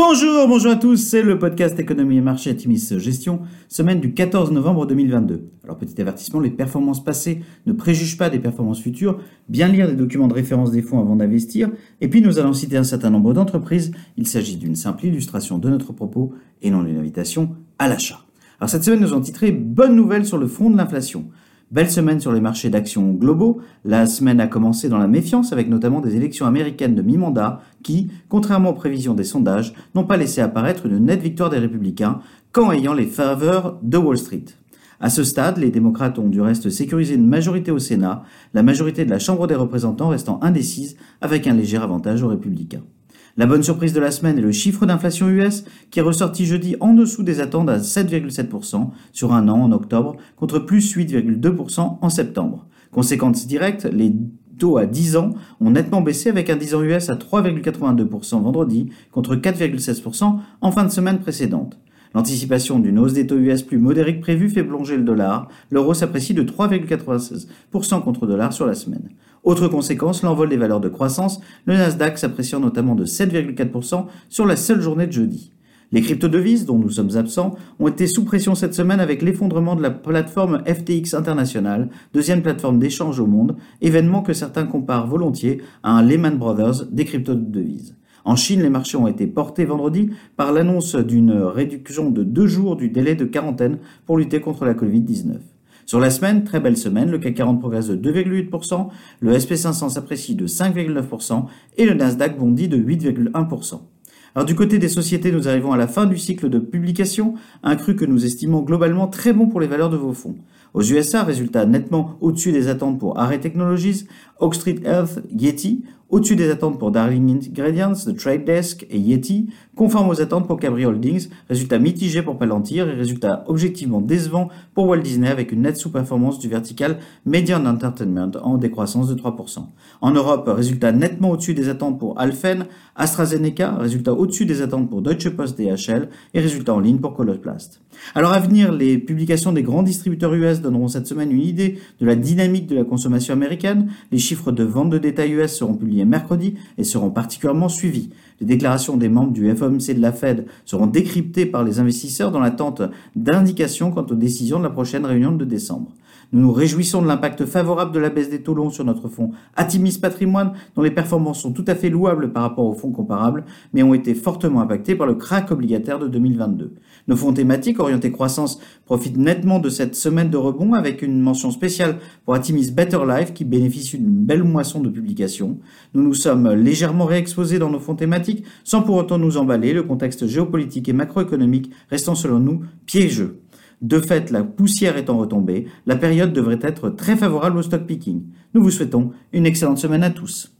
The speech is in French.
Bonjour, bonjour à tous, c'est le podcast Économie et Marché Atimis Gestion, semaine du 14 novembre 2022. Alors petit avertissement, les performances passées ne préjugent pas des performances futures, bien lire les documents de référence des fonds avant d'investir, et puis nous allons citer un certain nombre d'entreprises, il s'agit d'une simple illustration de notre propos et non d'une invitation à l'achat. Alors cette semaine nous avons titré Bonne nouvelle sur le front de l'inflation. Belle semaine sur les marchés d'actions globaux. La semaine a commencé dans la méfiance avec notamment des élections américaines de mi-mandat qui, contrairement aux prévisions des sondages, n'ont pas laissé apparaître une nette victoire des républicains qu'en ayant les faveurs de Wall Street. À ce stade, les démocrates ont du reste sécurisé une majorité au Sénat, la majorité de la Chambre des représentants restant indécise avec un léger avantage aux républicains. La bonne surprise de la semaine est le chiffre d'inflation US qui est ressorti jeudi en dessous des attentes à 7,7% sur un an en octobre contre plus 8,2% en septembre. Conséquence directe, les taux à 10 ans ont nettement baissé avec un 10 ans US à 3,82% vendredi contre 4,16% en fin de semaine précédente. L'anticipation d'une hausse des taux US plus modérée que prévue fait plonger le dollar. L'euro s'apprécie de 3,96% contre dollar sur la semaine. Autre conséquence, l'envol des valeurs de croissance, le Nasdaq s'appréciant notamment de 7,4% sur la seule journée de jeudi. Les crypto-devises, dont nous sommes absents, ont été sous pression cette semaine avec l'effondrement de la plateforme FTX International, deuxième plateforme d'échange au monde, événement que certains comparent volontiers à un Lehman Brothers des crypto-devises. En Chine, les marchés ont été portés vendredi par l'annonce d'une réduction de deux jours du délai de quarantaine pour lutter contre la Covid-19. Sur la semaine, très belle semaine, le CAC 40 progresse de 2,8%, le SP500 s'apprécie de 5,9% et le Nasdaq bondit de 8,1%. Alors du côté des sociétés, nous arrivons à la fin du cycle de publication, un cru que nous estimons globalement très bon pour les valeurs de vos fonds. Aux USA, résultat nettement au-dessus des attentes pour Array Technologies, Oak Street Health, Yeti, au-dessus des attentes pour Darling Ingredients, The Trade Desk et Yeti, conforme aux attentes pour Cabri Holdings, résultat mitigé pour Palantir et résultat objectivement décevant pour Walt Disney avec une nette sous-performance du vertical Median Entertainment en décroissance de 3%. En Europe, résultat nettement au-dessus des attentes pour Alphen, AstraZeneca, résultat au-dessus des attentes pour Deutsche Post DHL et résultat en ligne pour Coloplast. Alors à venir, les publications des grands distributeurs US donneront cette semaine une idée de la dynamique de la consommation américaine. Les chiffres de vente de détail US seront publiés mercredi et seront particulièrement suivis. Les déclarations des membres du FOMC de la Fed seront décryptées par les investisseurs dans l'attente d'indications quant aux décisions de la prochaine réunion de décembre. Nous nous réjouissons de l'impact favorable de la baisse des taux longs sur notre fonds Atimis Patrimoine, dont les performances sont tout à fait louables par rapport aux fonds comparables, mais ont été fortement impactés par le crack obligataire de 2022. Nos fonds thématiques orientés croissance profitent nettement de cette semaine de rebond avec une mention spéciale pour Atimis Better Life qui bénéficie d'une belle moisson de publications. Nous nous sommes légèrement réexposés dans nos fonds thématiques sans pour autant nous emballer, le contexte géopolitique et macroéconomique restant selon nous piégeux. De fait, la poussière étant retombée, la période devrait être très favorable au stock picking. Nous vous souhaitons une excellente semaine à tous.